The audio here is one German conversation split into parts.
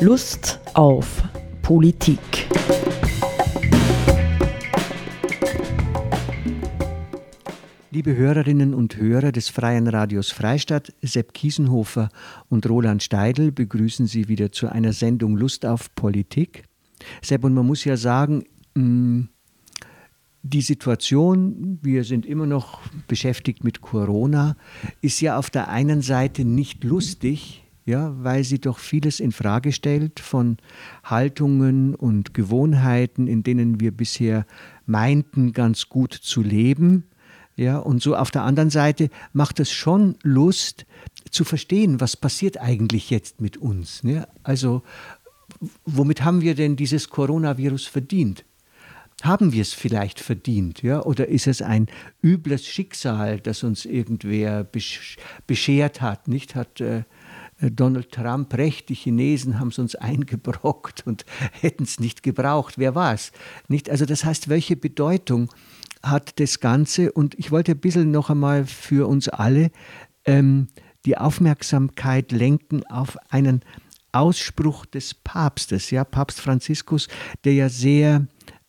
Lust auf Politik. Liebe Hörerinnen und Hörer des Freien Radios Freistadt, Sepp Kiesenhofer und Roland Steidl begrüßen Sie wieder zu einer Sendung Lust auf Politik. Sepp, und man muss ja sagen, mm, die Situation, wir sind immer noch beschäftigt mit Corona, ist ja auf der einen Seite nicht lustig, ja, weil sie doch vieles in Frage stellt von Haltungen und Gewohnheiten, in denen wir bisher meinten, ganz gut zu leben. Ja, und so auf der anderen Seite macht es schon Lust zu verstehen, was passiert eigentlich jetzt mit uns. Ne? Also, womit haben wir denn dieses Coronavirus verdient? Haben wir es vielleicht verdient, ja? Oder ist es ein übles Schicksal, das uns irgendwer beschert hat? Nicht hat äh, Donald Trump recht, die Chinesen haben es uns eingebrockt und hätten es nicht gebraucht. Wer war es? Also das heißt, welche Bedeutung hat das Ganze? Und ich wollte ein bisschen noch einmal für uns alle ähm, die Aufmerksamkeit lenken auf einen Ausspruch des Papstes, ja, Papst Franziskus, der ja sehr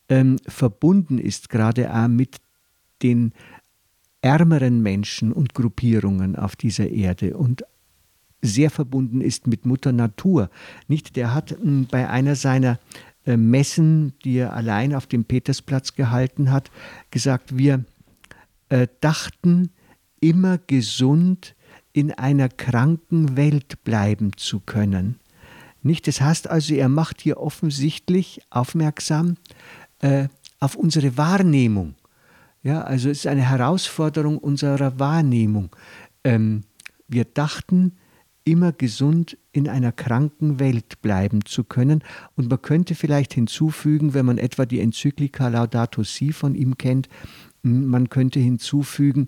ähm, verbunden ist, gerade auch mit den ärmeren Menschen und Gruppierungen auf dieser Erde und sehr verbunden ist mit Mutter Natur. Nicht, der hat hm, bei einer seiner äh, Messen, die er allein auf dem Petersplatz gehalten hat, gesagt, wir äh, dachten immer gesund in einer kranken Welt bleiben zu können. Nicht? Das heißt also, er macht hier offensichtlich aufmerksam äh, auf unsere Wahrnehmung. Ja, also es ist eine Herausforderung unserer Wahrnehmung. Ähm, wir dachten, immer gesund in einer kranken Welt bleiben zu können. Und man könnte vielleicht hinzufügen, wenn man etwa die Enzyklika Laudato Si von ihm kennt, man könnte hinzufügen,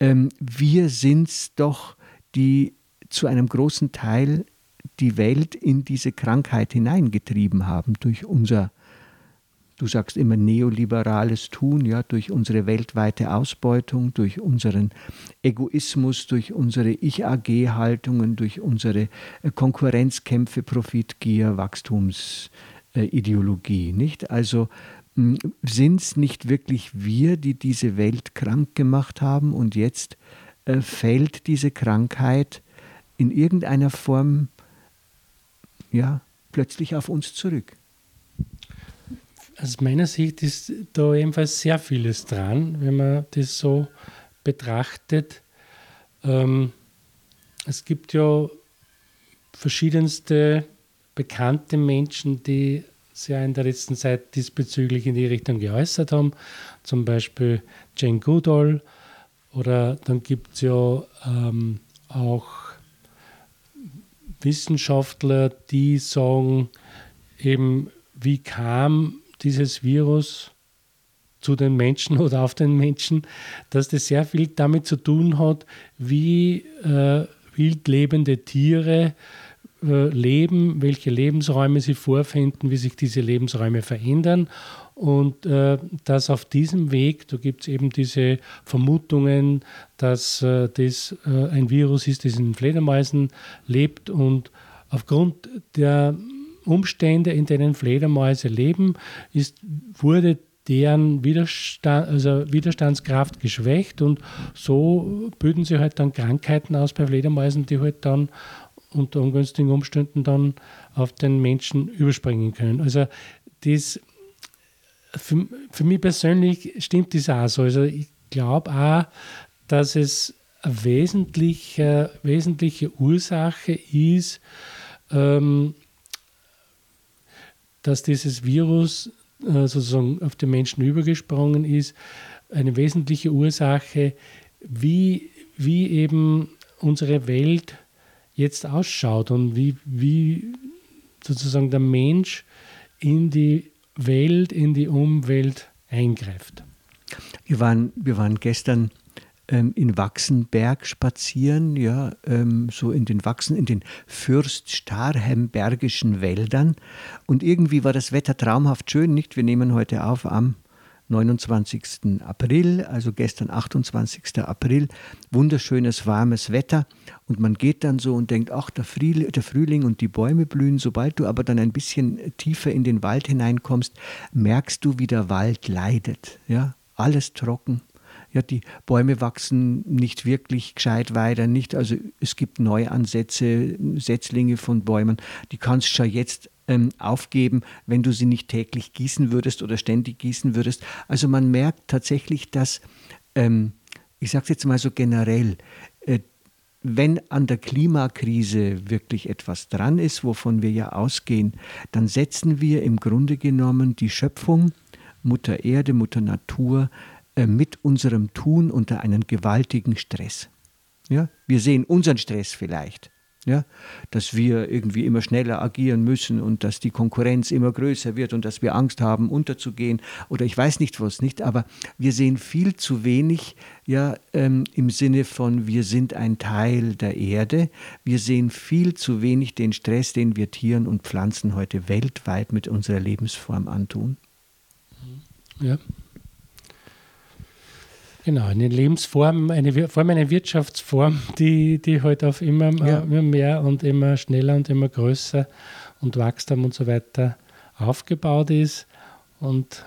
ähm, wir sind es doch, die zu einem großen Teil die Welt in diese Krankheit hineingetrieben haben durch unser du sagst immer neoliberales Tun, ja, durch unsere weltweite Ausbeutung, durch unseren Egoismus, durch unsere Ich-AG-Haltungen, durch unsere äh, Konkurrenzkämpfe, Profitgier, Wachstumsideologie, nicht? Also hm, sind es nicht wirklich wir, die diese Welt krank gemacht haben und jetzt äh, fällt diese Krankheit in irgendeiner Form ja, plötzlich auf uns zurück? Aus meiner Sicht ist da ebenfalls sehr vieles dran, wenn man das so betrachtet. Ähm, es gibt ja verschiedenste bekannte Menschen, die sich in der letzten Zeit diesbezüglich in die Richtung geäußert haben. Zum Beispiel Jane Goodall oder dann gibt es ja ähm, auch Wissenschaftler, die sagen, eben wie kam dieses Virus zu den Menschen oder auf den Menschen, dass das sehr viel damit zu tun hat, wie äh, wild lebende Tiere äh, leben, welche Lebensräume sie vorfinden, wie sich diese Lebensräume verändern. Und äh, dass auf diesem Weg, da gibt es eben diese Vermutungen, dass äh, das äh, ein Virus ist, das in Fledermäusen lebt und aufgrund der Umstände, in denen Fledermäuse leben, ist, wurde deren Widerstand, also Widerstandskraft geschwächt und so bilden sie halt dann Krankheiten aus bei Fledermäusen, die halt dann unter ungünstigen Umständen dann auf den Menschen überspringen können. Also das für, für mich persönlich stimmt das auch so. Also ich glaube auch, dass es eine wesentliche, wesentliche Ursache ist, ähm, dass dieses Virus äh, sozusagen auf den Menschen übergesprungen ist, eine wesentliche Ursache, wie, wie eben unsere Welt jetzt ausschaut und wie, wie sozusagen der Mensch in die Welt, in die Umwelt eingreift. Wir waren, wir waren gestern ähm, in Wachsenberg spazieren, ja, ähm, so in den Wachsen, in den Fürst-Starhembergischen Wäldern. Und irgendwie war das Wetter traumhaft schön, nicht? Wir nehmen heute auf am 29. April, also gestern 28. April, wunderschönes warmes Wetter und man geht dann so und denkt, ach, der Frühling, und die Bäume blühen. Sobald du aber dann ein bisschen tiefer in den Wald hineinkommst, merkst du, wie der Wald leidet. Ja, alles trocken, ja, die Bäume wachsen nicht wirklich gescheit weiter, nicht, also es gibt Neuansätze, Setzlinge von Bäumen, die kannst du schon jetzt ähm, aufgeben, wenn du sie nicht täglich gießen würdest oder ständig gießen würdest. Also man merkt tatsächlich, dass, ähm, ich sage es jetzt mal so generell, äh, wenn an der Klimakrise wirklich etwas dran ist, wovon wir ja ausgehen, dann setzen wir im Grunde genommen die Schöpfung, Mutter Erde, Mutter Natur, mit unserem Tun unter einen gewaltigen Stress. Ja? Wir sehen unseren Stress vielleicht, ja? dass wir irgendwie immer schneller agieren müssen und dass die Konkurrenz immer größer wird und dass wir Angst haben, unterzugehen oder ich weiß nicht was nicht, aber wir sehen viel zu wenig ja, ähm, im Sinne von, wir sind ein Teil der Erde. Wir sehen viel zu wenig den Stress, den wir Tieren und Pflanzen heute weltweit mit unserer Lebensform antun. Ja. Genau, eine Lebensform, eine, vor allem eine Wirtschaftsform, die, die halt auf immer, ja. immer mehr und immer schneller und immer größer und Wachstum und so weiter aufgebaut ist. Und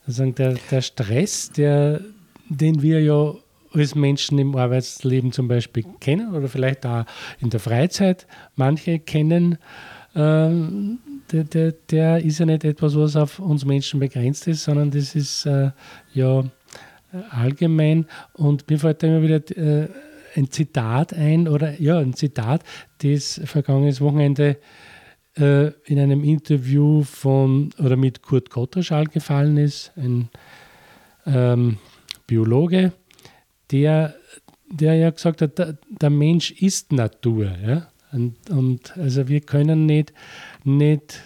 sozusagen der, der Stress, der, den wir ja als Menschen im Arbeitsleben zum Beispiel kennen oder vielleicht auch in der Freizeit manche kennen, ähm, der, der, der, ist ja nicht etwas, was auf uns Menschen begrenzt ist, sondern das ist äh, ja allgemein. Und mir fällt da immer wieder äh, ein Zitat ein, oder ja, ein Zitat, das vergangenes Wochenende äh, in einem Interview von oder mit Kurt Gotterschall gefallen ist, ein ähm, Biologe, der, der ja gesagt hat, der, der Mensch ist Natur. Ja? Und, und, also wir können nicht, nicht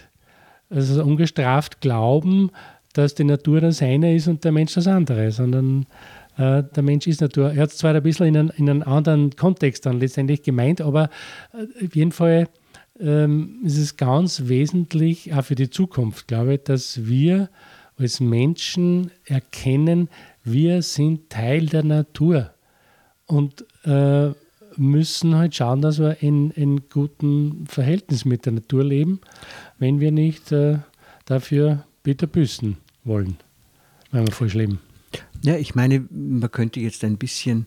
also ungestraft glauben, dass die Natur das eine ist und der Mensch das andere, sondern äh, der Mensch ist Natur. Er hat es zwar ein bisschen in, einen, in einen anderen Kontext dann letztendlich gemeint, aber äh, auf jeden Fall ähm, ist es ganz wesentlich, auch für die Zukunft, glaube ich, dass wir als Menschen erkennen, wir sind Teil der Natur und äh, müssen halt schauen, dass wir in, in gutem Verhältnis mit der Natur leben, wenn wir nicht äh, dafür bitter büßen wollen, wenn wir falsch leben. Ja, ich meine, man könnte jetzt ein bisschen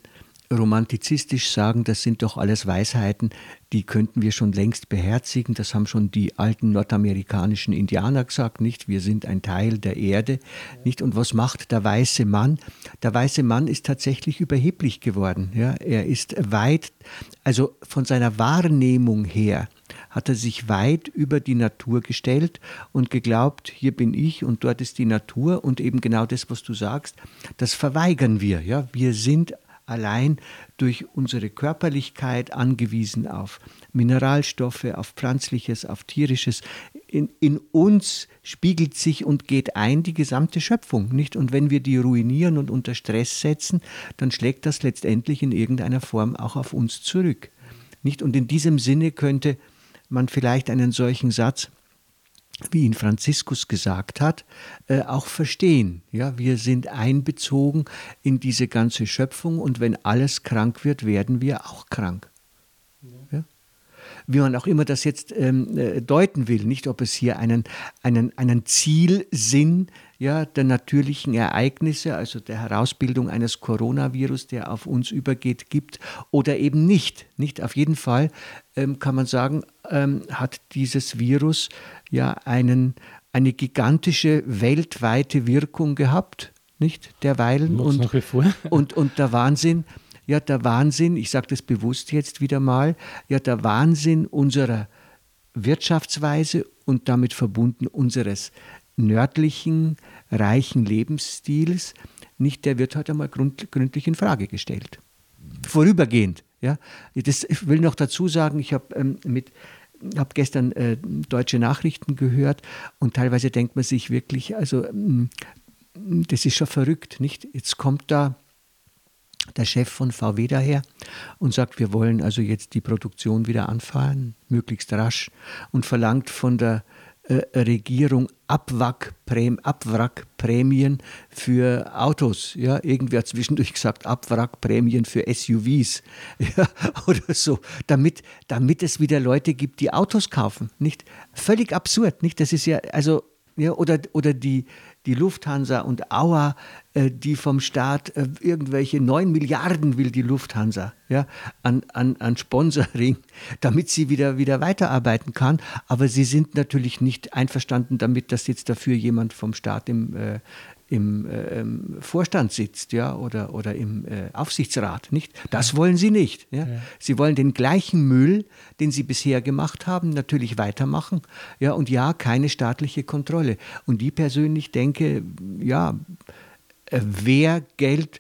romantizistisch sagen, das sind doch alles Weisheiten, die könnten wir schon längst beherzigen. Das haben schon die alten nordamerikanischen Indianer gesagt, nicht? Wir sind ein Teil der Erde, nicht? Und was macht der weiße Mann? Der weiße Mann ist tatsächlich überheblich geworden. Ja? Er ist weit, also von seiner Wahrnehmung her, hat er sich weit über die Natur gestellt und geglaubt, hier bin ich und dort ist die Natur und eben genau das, was du sagst, das verweigern wir. Ja? Wir sind allein durch unsere Körperlichkeit angewiesen auf Mineralstoffe, auf pflanzliches, auf tierisches. In, in, uns spiegelt sich und geht ein die gesamte Schöpfung, nicht? Und wenn wir die ruinieren und unter Stress setzen, dann schlägt das letztendlich in irgendeiner Form auch auf uns zurück, nicht? Und in diesem Sinne könnte man vielleicht einen solchen Satz, wie ihn Franziskus gesagt hat, äh, auch verstehen. Ja, wir sind einbezogen in diese ganze Schöpfung und wenn alles krank wird, werden wir auch krank. Ja? Wie man auch immer das jetzt ähm, äh, deuten will, nicht ob es hier einen, einen, einen Zielsinn ja, der natürlichen Ereignisse, also der Herausbildung eines Coronavirus, der auf uns übergeht, gibt oder eben nicht. Nicht auf jeden Fall ähm, kann man sagen, ähm, hat dieses Virus ja einen, eine gigantische weltweite Wirkung gehabt, nicht? Derweilen und, und, und der Wahnsinn, ja, der Wahnsinn, ich sage das bewusst jetzt wieder mal, ja, der Wahnsinn unserer Wirtschaftsweise und damit verbunden unseres nördlichen, reichen Lebensstils, nicht, der wird heute einmal grund, gründlich in Frage gestellt. Vorübergehend. Ja. Das, ich will noch dazu sagen, ich habe ähm, mit gestern äh, deutsche Nachrichten gehört und teilweise denkt man sich wirklich, also ähm, das ist schon verrückt, nicht? Jetzt kommt da der Chef von VW daher und sagt, wir wollen also jetzt die Produktion wieder anfahren, möglichst rasch und verlangt von der äh, Regierung Abwrackprämien, für Autos. Ja, irgendwie hat zwischendurch gesagt, Abwrackprämien für SUVs ja, oder so, damit, damit es wieder Leute gibt, die Autos kaufen. Nicht? Völlig absurd, nicht? Das ist ja, also, ja, oder, oder die, die Lufthansa und Auer, äh, die vom Staat äh, irgendwelche 9 Milliarden will die Lufthansa ja, an, an, an Sponsoring, damit sie wieder, wieder weiterarbeiten kann. Aber sie sind natürlich nicht einverstanden damit, dass jetzt dafür jemand vom Staat im, äh, im äh, Vorstand sitzt ja, oder, oder im äh, Aufsichtsrat. Nicht? Das wollen sie nicht. Ja? ja? Sie wollen den gleichen Müll, den sie bisher gemacht haben, natürlich weitermachen. Ja, und ja, keine staatliche Kontrolle. Und die persönlich denke, ja, äh, wer Geld,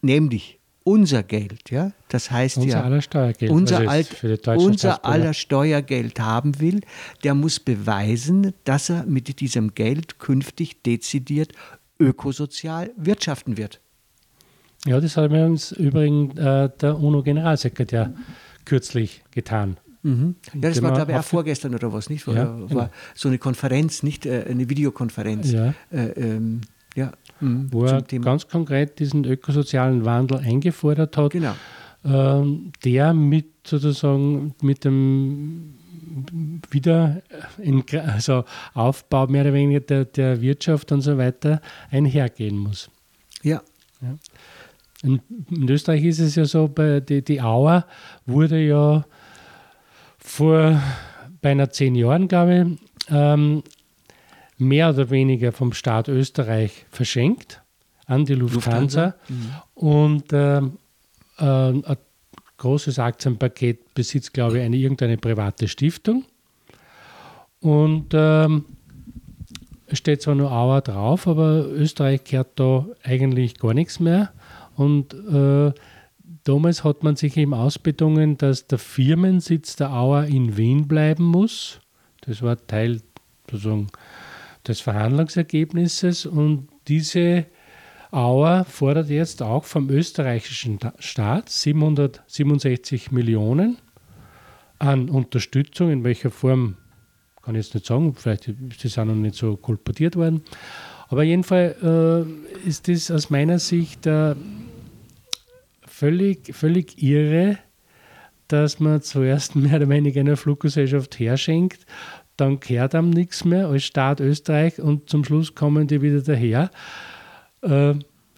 nämlich unser Geld, ja, das heißt unser ja, aller Steuergeld, unser, also alt, unser aller Steuergeld haben will, der muss beweisen, dass er mit diesem Geld künftig dezidiert ökosozial wirtschaften wird. Ja, das hat mir uns übrigens äh, der UNO-Generalsekretär kürzlich getan. Mhm. Ja, das war, glaube ich, auch vorgestern oder was, nicht? War, ja, war genau. so eine Konferenz, nicht äh, eine Videokonferenz. Ja. Äh, ähm, ja, mh, Wo er Thema. ganz konkret diesen ökosozialen Wandel eingefordert hat, genau. ähm, der mit sozusagen mit dem wieder in, also Aufbau mehr oder weniger der, der Wirtschaft und so weiter einhergehen muss. Ja. ja. In, in, Österreich ist es ja so, bei die, die Auer wurde ja vor beinahe zehn Jahren, glaube ich, ähm, mehr oder weniger vom Staat Österreich verschenkt an die Lufthansa. Lufthansa. Mhm. Und äh, äh, ein großes Aktienpaket besitzt, glaube ich, eine irgendeine private Stiftung. Und ähm, es steht zwar nur Auer drauf, aber Österreich kehrt da eigentlich gar nichts mehr. Und äh, damals hat man sich eben ausbedungen, dass der Firmensitz der Auer in Wien bleiben muss. Das war Teil sozusagen des Verhandlungsergebnisses. Und diese Auer fordert jetzt auch vom österreichischen Staat 767 Millionen an Unterstützung, in welcher Form kann ich jetzt nicht sagen, vielleicht das auch noch nicht so kolportiert worden. Aber jedenfalls äh, ist das aus meiner Sicht äh, völlig, völlig irre, dass man zuerst mehr oder weniger eine Fluggesellschaft herschenkt, dann kehrt einem nichts mehr als Staat Österreich und zum Schluss kommen die wieder daher äh,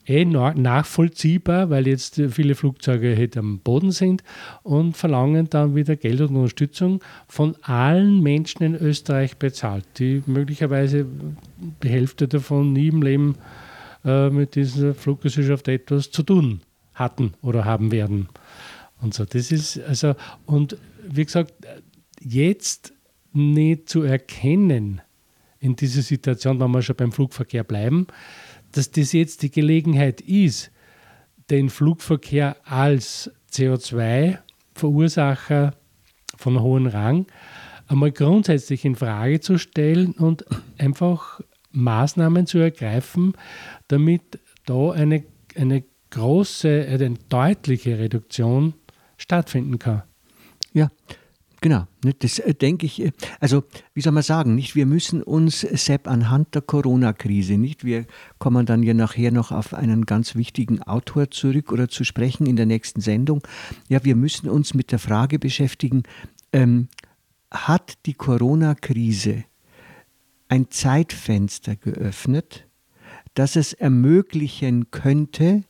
eh nachvollziehbar, weil jetzt viele Flugzeuge halt am Boden sind und verlangen dann wieder Geld und Unterstützung von allen Menschen in Österreich bezahlt, die möglicherweise die Hälfte davon nie im Leben äh, mit dieser Fluggesellschaft etwas zu tun hatten oder haben werden. Und so, das ist also, und wie gesagt, jetzt nicht zu erkennen in dieser Situation, wenn wir schon beim Flugverkehr bleiben, dass das jetzt die Gelegenheit ist, den Flugverkehr als CO2-Verursacher von hohem Rang einmal grundsätzlich in Frage zu stellen und einfach Maßnahmen zu ergreifen, damit da eine, eine große, eine deutliche Reduktion stattfinden kann. Ja, Genau, ne, das äh, denke ich, äh, also wie soll man sagen, nicht? Wir müssen uns, Sepp, anhand der Corona-Krise, nicht? Wir kommen dann ja nachher noch auf einen ganz wichtigen Autor zurück oder zu sprechen in der nächsten Sendung. Ja, wir müssen uns mit der Frage beschäftigen, ähm, hat die Corona-Krise ein Zeitfenster geöffnet, das es ermöglichen könnte,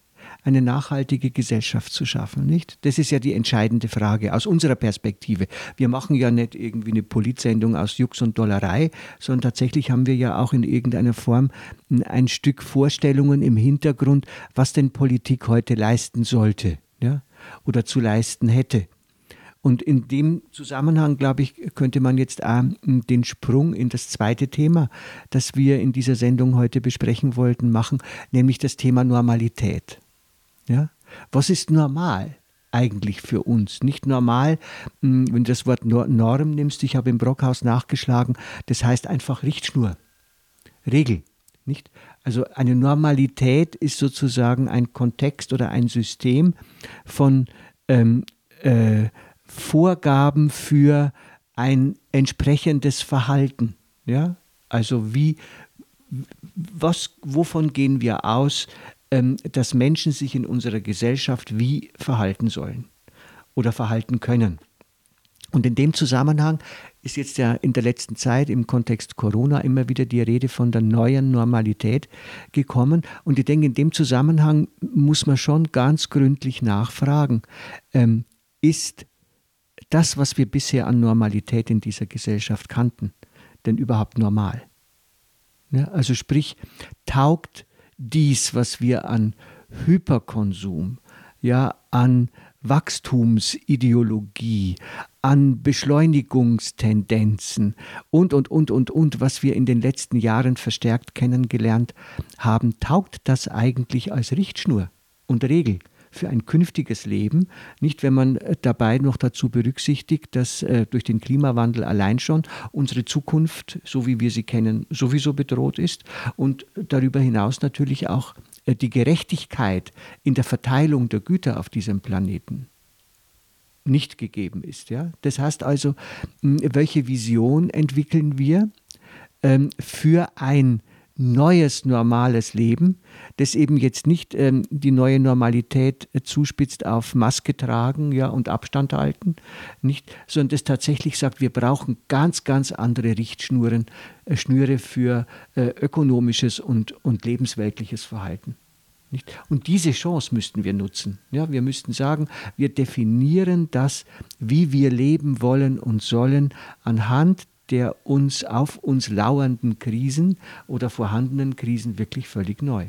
eine nachhaltige Gesellschaft zu schaffen, nicht? Das ist ja die entscheidende Frage aus unserer Perspektive. Wir machen ja nicht irgendwie eine Politsendung aus Jux und Dollerei, sondern tatsächlich haben wir ja auch in irgendeiner Form ein Stück Vorstellungen im Hintergrund, was denn Politik heute leisten sollte, ja? Oder zu leisten hätte. Und in dem Zusammenhang, glaube ich, könnte man jetzt auch den Sprung in das zweite Thema, das wir in dieser Sendung heute besprechen wollten, machen, nämlich das Thema Normalität. Ja? Was ist normal? eigentlich für uns. Nicht normal, hm, wenn du das Wort Norm nimmst, ich habe im Brockhaus nachgeschlagen, das heißt einfach Richtschnur, Regel. Nicht? Also eine Normalität ist sozusagen ein Kontext oder ein System von ähm, äh, Vorgaben für ein entsprechendes Verhalten. Ja, also wie, was, wovon gehen wir aus, dass Menschen sich in unserer Gesellschaft wie verhalten sollen oder verhalten können? Und in dem Zusammenhang ist jetzt ja in der letzten Zeit im Kontext Corona immer wieder die Rede von der neuen Normalität gekommen. Und ich denke, in dem Zusammenhang muss man schon ganz gründlich nachfragen, ähm, ist das, was wir bisher an Normalität in dieser Gesellschaft kannten, denn überhaupt normal? Ja, also sprich, taugt dies, was wir an Hyperkonsum, ja, an Wachstumsideologie, an Beschleunigungstendenzen und, und, und, und, und, was wir in den letzten Jahren verstärkt kennengelernt haben, taugt das eigentlich als Richtschnur und Regel für ein künftiges Leben, nicht wenn man dabei noch dazu berücksichtigt, dass äh, durch den Klimawandel allein schon unsere Zukunft, so wie wir sie kennen, sowieso bedroht ist und darüber hinaus natürlich auch äh, die Gerechtigkeit in der Verteilung der Güter auf diesem Planeten nicht gegeben ist. Ja? Das heißt also, welche Vision entwickeln wir ähm, für ein neues, normales Leben, das eben jetzt nicht ähm, die neue Normalität äh, zuspitzt auf Maske tragen ja, und Abstand halten, nicht, sondern das tatsächlich sagt, wir brauchen ganz, ganz andere Richtschnuren, äh, Schnüre für äh, ökonomisches und, und lebensweltliches Verhalten. Nicht? Und diese Chance müssten wir nutzen. Ja, wir müssten sagen, wir definieren das, wie wir leben wollen und sollen, anhand der uns auf uns lauernden Krisen oder vorhandenen Krisen wirklich völlig neu.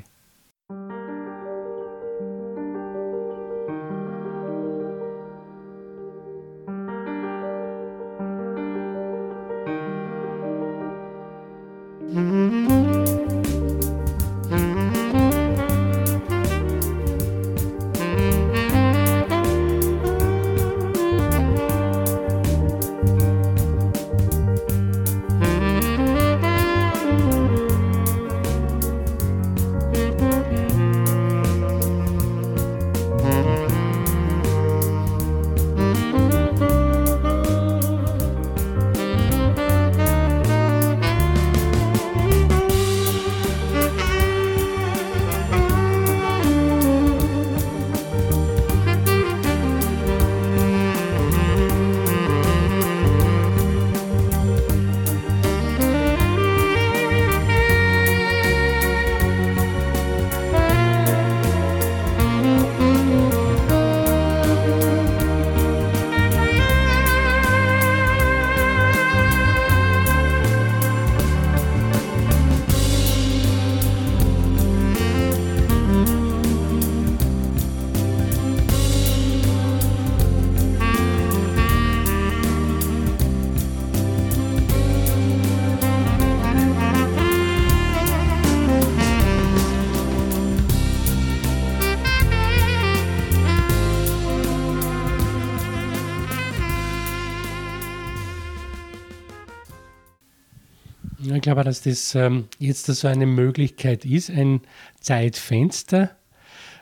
Ich glaube, dass das ähm, jetzt so eine Möglichkeit ist, ein Zeitfenster.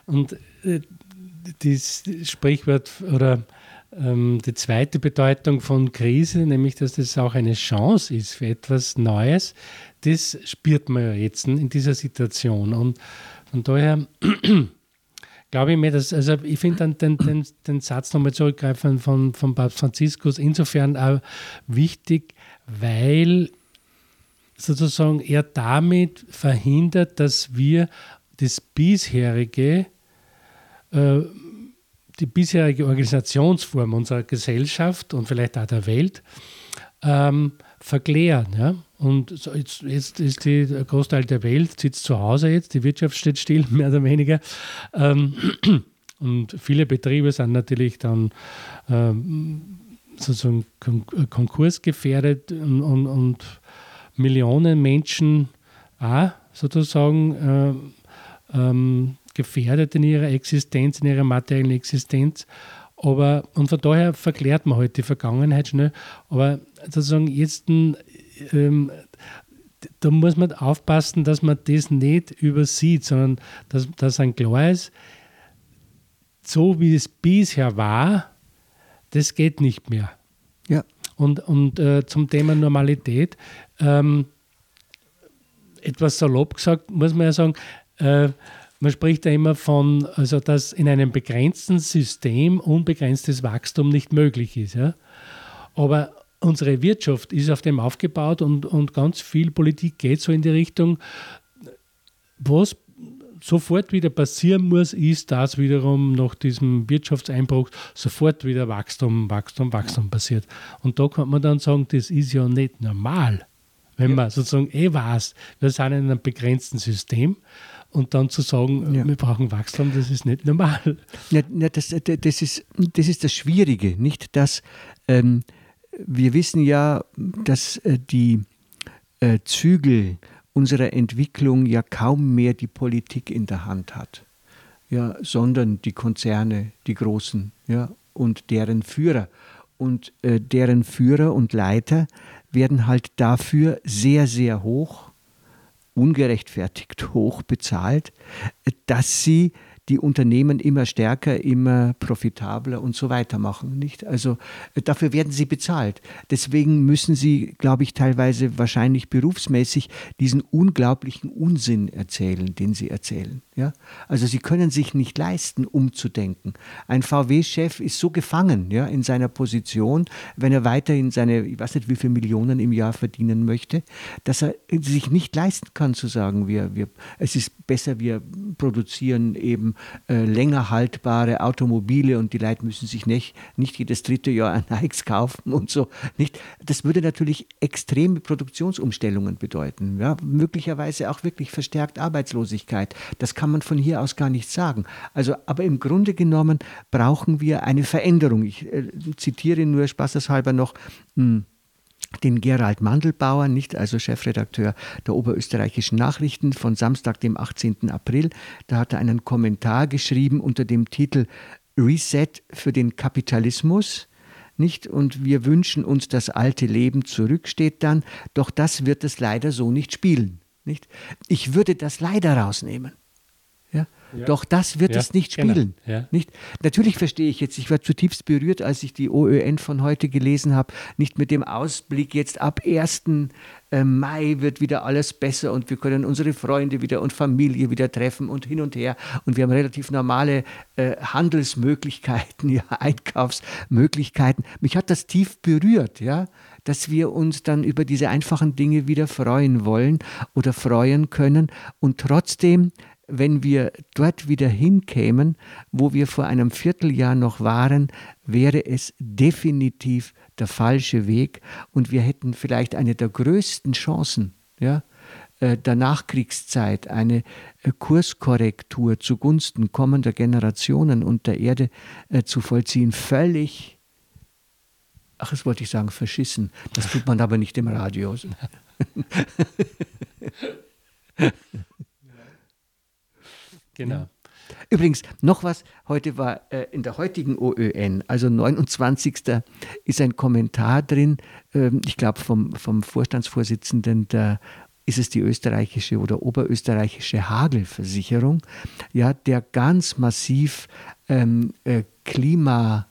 Und äh, das Sprichwort oder ähm, die zweite Bedeutung von Krise, nämlich dass das auch eine Chance ist für etwas Neues, das spürt man ja jetzt in dieser Situation. Und von daher glaube ich mir, dass, also ich finde den, den, den Satz nochmal zurückgreifen von, von Papst Franziskus insofern auch wichtig, weil sozusagen er damit verhindert, dass wir das bisherige, äh, die bisherige Organisationsform unserer Gesellschaft und vielleicht auch der Welt ähm, verklären. Ja? Und so jetzt, jetzt, ist die, der Großteil der Welt sitzt zu Hause jetzt, die Wirtschaft steht still, mehr oder weniger. Ähm, und viele Betriebe sind natürlich dann ähm, sozusagen konkursgefährdet und, und, und Millionen Menschen auch sozusagen äh, ähm, gefährdet in ihrer Existenz, in ihrer materiellen Existenz. Aber, und von daher verklärt man halt die Vergangenheit schnell. Aber sozusagen jetzt, ähm, da muss man aufpassen, dass man das nicht übersieht, sondern dass, dass ein klar ist, so wie es bisher war, das geht nicht mehr. Ja. Und, und äh, zum Thema Normalität, ähm, etwas salopp gesagt, muss man ja sagen, äh, man spricht ja immer von, also dass in einem begrenzten System unbegrenztes Wachstum nicht möglich ist. Ja? Aber unsere Wirtschaft ist auf dem aufgebaut und, und ganz viel Politik geht so in die Richtung, was sofort wieder passieren muss, ist, dass wiederum nach diesem Wirtschaftseinbruch sofort wieder Wachstum, Wachstum, Wachstum passiert. Und da kann man dann sagen, das ist ja nicht normal. Wenn ja. man sozusagen eh weiß, wir sind in einem begrenzten System und dann zu sagen, ja. wir brauchen Wachstum, das ist nicht normal. Ja, das, das, ist, das ist das Schwierige, nicht? Dass ähm, wir wissen ja, dass äh, die äh, Zügel unserer Entwicklung ja kaum mehr die Politik in der Hand hat, ja, sondern die Konzerne, die Großen, ja, und deren Führer. Und äh, deren Führer und Leiter werden halt dafür sehr, sehr hoch, ungerechtfertigt hoch bezahlt, dass sie die Unternehmen immer stärker, immer profitabler und so weiter machen. Nicht? Also äh, dafür werden sie bezahlt. Deswegen müssen sie, glaube ich, teilweise wahrscheinlich berufsmäßig diesen unglaublichen Unsinn erzählen, den sie erzählen. Ja? Also sie können sich nicht leisten, umzudenken. Ein VW-Chef ist so gefangen ja, in seiner Position, wenn er weiterhin seine, ich weiß nicht, wie viele Millionen im Jahr verdienen möchte, dass er sich nicht leisten kann zu sagen, wir, wir, es ist besser, wir produzieren eben äh, länger haltbare Automobile und die Leute müssen sich nicht, nicht jedes dritte Jahr ein Nikes kaufen und so. Nicht? Das würde natürlich extreme Produktionsumstellungen bedeuten. Ja? Möglicherweise auch wirklich verstärkt Arbeitslosigkeit. Das kann man von hier aus gar nicht sagen. Also, aber im Grunde genommen brauchen wir eine Veränderung. Ich äh, zitiere nur spaßeshalber noch. Mh, hm, den Gerald Mandelbauer, nicht also Chefredakteur der Oberösterreichischen Nachrichten von Samstag, dem 18. April. Da hat er einen Kommentar geschrieben unter dem Titel Reset für den Kapitalismus. Nicht? Und wir wünschen uns das alte Leben zurück, steht dann. Doch das wird es leider so nicht spielen. Nicht? Ich würde das leider rausnehmen. Ja? Doch das wird ja, es nicht genau. spielen. Genau. Ja. Nicht? Natürlich verstehe ich jetzt, ich war zutiefst berührt, als ich die OÖN von heute gelesen habe, nicht mit dem Ausblick jetzt ab 1. Äh, Mai wird wieder alles besser und wir können unsere Freunde wieder und Familie wieder treffen und hin und her und wir haben relativ normale äh, Handelsmöglichkeiten, ja, Einkaufsmöglichkeiten. Mich hat das tief berührt, ja dass wir uns dann über diese einfachen Dinge wieder freuen wollen oder freuen können und trotzdem wenn wir dort wieder hinkämen, wo wir vor einem Vierteljahr noch waren, wäre es definitiv der falsche Weg und wir hätten vielleicht eine der größten Chancen, ja, äh, der Nachkriegszeit eine äh, Kurskorrektur zugunsten kommender Generationen und der Erde äh, zu vollziehen, völlig, ach, das wollte ich sagen, verschissen. Das tut man aber nicht im Radio. Genau. Übrigens, noch was, heute war äh, in der heutigen OÖN, also 29. ist ein Kommentar drin, ähm, ich glaube vom, vom Vorstandsvorsitzenden der ist es die österreichische oder oberösterreichische Hagelversicherung, ja, der ganz massiv ähm, äh, Klima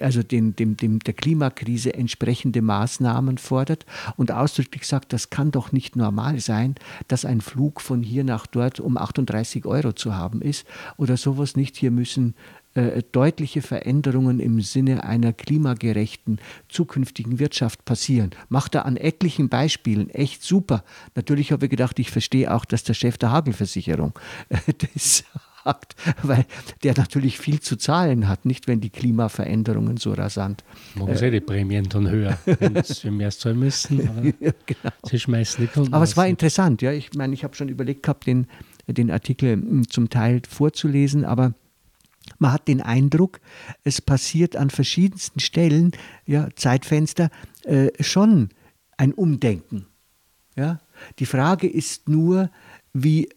also den, dem, dem, der Klimakrise entsprechende Maßnahmen fordert und ausdrücklich sagt, das kann doch nicht normal sein, dass ein Flug von hier nach dort um 38 Euro zu haben ist oder sowas nicht. Hier müssen äh, deutliche Veränderungen im Sinne einer klimagerechten zukünftigen Wirtschaft passieren. Macht er an etlichen Beispielen echt super. Natürlich habe ich gedacht, ich verstehe auch, dass der Chef der Hagelversicherung äh, das sagt, weil der natürlich viel zu zahlen hat, nicht wenn die Klimaveränderungen so rasant. Morgen äh, die Prämien dann höher, wenn sie mehr zahlen müssen. ja, genau. Sie schmeißen die Kunden Aber es war interessant, ja. Ich meine, ich habe schon überlegt gehabt, den, den Artikel hm, zum Teil vorzulesen, aber man hat den Eindruck, es passiert an verschiedensten Stellen, ja, Zeitfenster, äh, schon ein Umdenken. Ja? Die Frage ist nur, wie,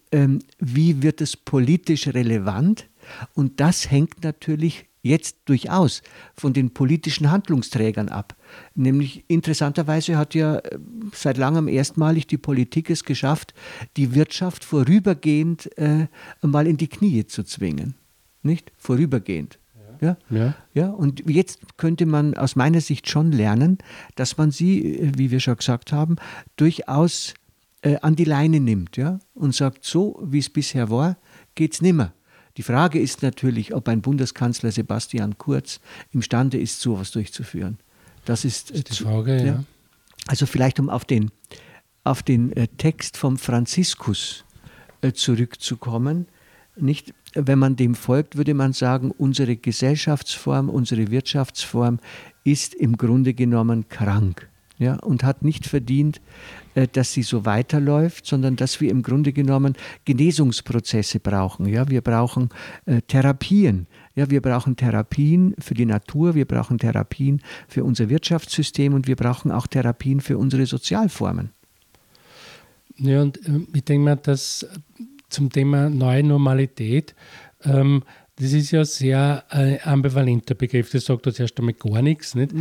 wie wird es politisch relevant? Und das hängt natürlich jetzt durchaus von den politischen Handlungsträgern ab. Nämlich interessanterweise hat ja äh, seit langem erstmalig die Politik es geschafft, die Wirtschaft vorübergehend äh, mal in die Knie zu zwingen. Nicht? Vorübergehend. Ja? Ja. Ja, und jetzt könnte man aus meiner Sicht schon lernen, dass man sie, äh, wie wir schon gesagt haben, durchaus äh, an die Leine nimmt ja? und sagt, so wie es bisher war, geht es nimmer. Die Frage ist natürlich, ob ein Bundeskanzler Sebastian Kurz imstande ist, sowas durchzuführen. Das ist, Das ist die Frage, ja. Also vielleicht um auf den, auf den äh, Text vom Franziskus äh, zurückzukommen. Nicht, wenn man dem folgt, würde man sagen, unsere Gesellschaftsform, unsere Wirtschaftsform ist im Grunde genommen krank ja, und hat nicht verdient, äh, dass sie so weiterläuft, sondern dass wir im Grunde genommen Genesungsprozesse brauchen. Ja, wir brauchen äh, Therapien. Ja, wir brauchen Therapien für die Natur, wir brauchen Therapien für unser Wirtschaftssystem und wir brauchen auch Therapien für unsere Sozialformen. Ja, und äh, ich denke mal, dass zum Thema neue Normalität, ähm, das ist ja ein sehr äh, ambivalenter Begriff. Das sagt uns erst einmal gar nichts. Nicht?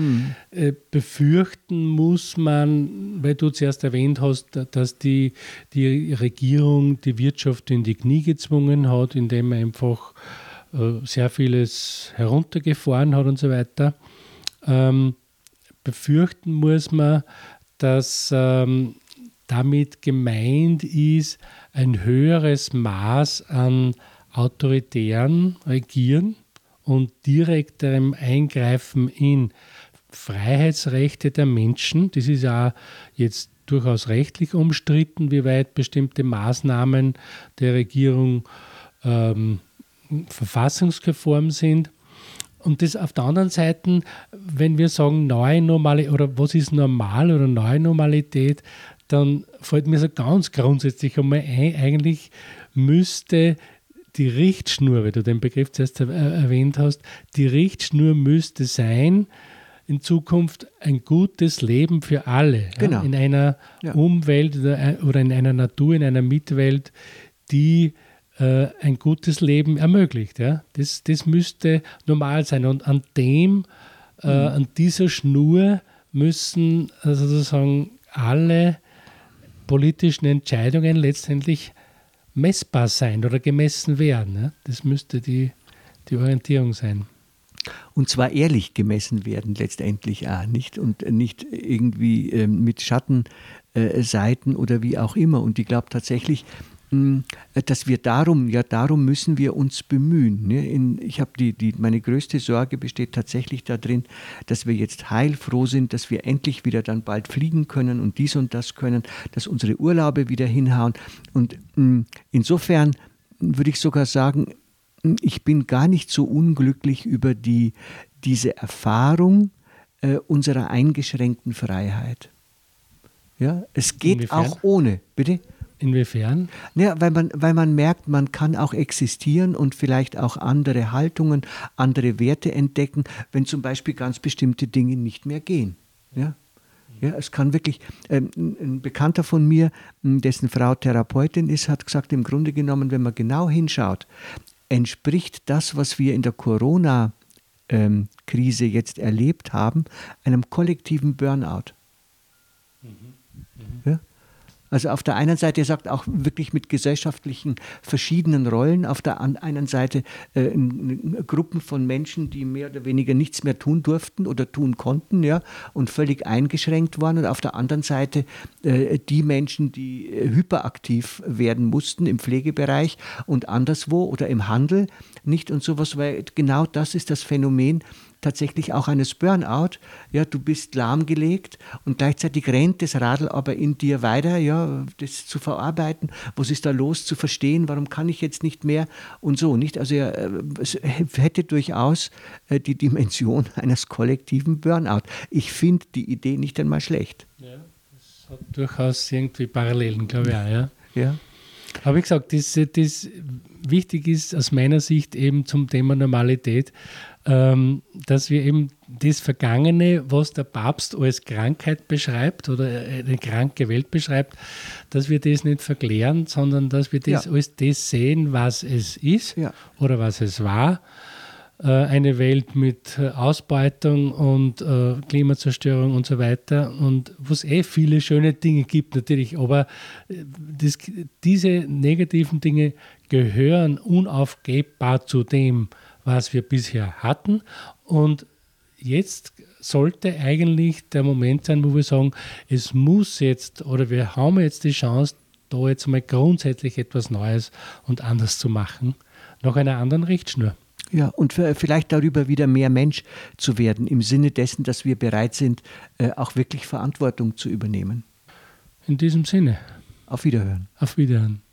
Äh, befürchten muss man, weil du zuerst erwähnt hast, dass die, die Regierung die Wirtschaft in die Knie gezwungen hat, indem man einfach äh, sehr vieles heruntergefahren hat und so weiter. Ähm, befürchten muss man, dass ähm, damit gemeint ist ein höheres Maß an autoritären Regieren und direkterem Eingreifen in Freiheitsrechte der Menschen. Das ist ja jetzt durchaus rechtlich umstritten, wie weit bestimmte Maßnahmen der Regierung ähm, verfassungskonform sind. Und das auf der anderen Seite, wenn wir sagen neue Normalität oder was ist normal oder neue Normalität, dann fällt mir so ganz grundsätzlich einmal ein, eigentlich müsste die Richtschnur, weil du den Begriff zuerst er- erwähnt hast, die Richtschnur müsste sein, in Zukunft ein gutes Leben für alle. Genau. Ja, in einer Ja. Umwelt oder oder in einer Natur, in einer Mitwelt, die äh, ein gutes Leben ermöglicht. Ja? Das, das müsste normal sein. Und an dem, äh, an dieser Schnur müssen äh, sozusagen alle politischen Entscheidungen letztendlich messbar sein oder gemessen werden. Ja? Das müsste die, die Orientierung sein. Und zwar ehrlich gemessen werden letztendlich auch, nicht? Und nicht irgendwie ähm, mit Schattenseiten äh, oder wie auch immer. Und ich glaube tatsächlich, dass wir darum, ja darum müssen wir uns bemühen. Ne? In, ich habe die, die, meine größte Sorge besteht tatsächlich darin, dass wir jetzt heilfroh sind, dass wir endlich wieder dann bald fliegen können und dies und das können, dass unsere Urlaube wieder hinhauen. Und mh, insofern würde ich sogar sagen, ich bin gar nicht so unglücklich über die, diese Erfahrung äh, unserer eingeschränkten Freiheit. Ja, es geht Inwiefern? auch ohne, bitte. Inwiefern? Ja, weil man, weil man merkt, man kann auch existieren und vielleicht auch andere Haltungen, andere Werte entdecken, wenn zum Beispiel ganz bestimmte Dinge nicht mehr gehen. Ja, ja es kann wirklich, ähm, ein Bekannter von mir, dessen Frau Therapeutin ist, hat gesagt, im Grunde genommen, wenn man genau hinschaut, entspricht das, was wir in der Corona-Krise jetzt erlebt haben, einem kollektiven Burnout. Ja? Also auf der einen Seite, er sagt auch wirklich mit gesellschaftlichen verschiedenen Rollen, auf der einen Seite äh, Gruppen von Menschen, die mehr oder weniger nichts mehr tun durften oder tun konnten, ja, und völlig eingeschränkt waren, und auf der anderen Seite äh, die Menschen, die äh, hyperaktiv werden mussten im Pflegebereich und anderswo oder im Handel, nicht und sowas, weil genau das ist das Phänomen, tatsächlich auch eines Burnout. Ja, du bist lahmgelegt und gleichzeitig rennt das Radl aber in dir weiter, ja, das zu verarbeiten. Was ist da los, zu verstehen, warum kann ich jetzt nicht mehr und so, nicht? Also ja, äh, es hätte durchaus äh, die Dimension eines kollektiven Burnout. Ich finde die Idee nicht einmal schlecht. Ja, das hat durchaus irgendwie Parallelen, glaube ich auch. Ja. Ja. Aber wie gesagt, das, das wichtig ist aus meiner Sicht eben zum Thema Normalität, ähm, dass wir eben das Vergangene, was der Papst als Krankheit beschreibt oder eine kranke Welt beschreibt, dass wir das nicht verklären, sondern dass wir das Ja. als das sehen, was es ist Ja. oder was es war. Äh, Eine Welt mit äh, Ausbeutung und äh, Klimazerstörung und so weiter und wo es eh viele schöne Dinge gibt natürlich, aber das, diese negativen Dinge gehören unaufgebbar zu dem, was wir bisher hatten. Und jetzt sollte eigentlich der Moment sein, wo wir sagen, es muss jetzt oder wir haben jetzt die Chance, da jetzt mal grundsätzlich etwas Neues und anders zu machen, nach einer anderen Richtschnur. Ja, und vielleicht darüber wieder mehr Mensch zu werden, im Sinne dessen, dass wir bereit sind, äh, auch wirklich Verantwortung zu übernehmen. In diesem Sinne. Auf Wiederhören. Auf Wiederhören.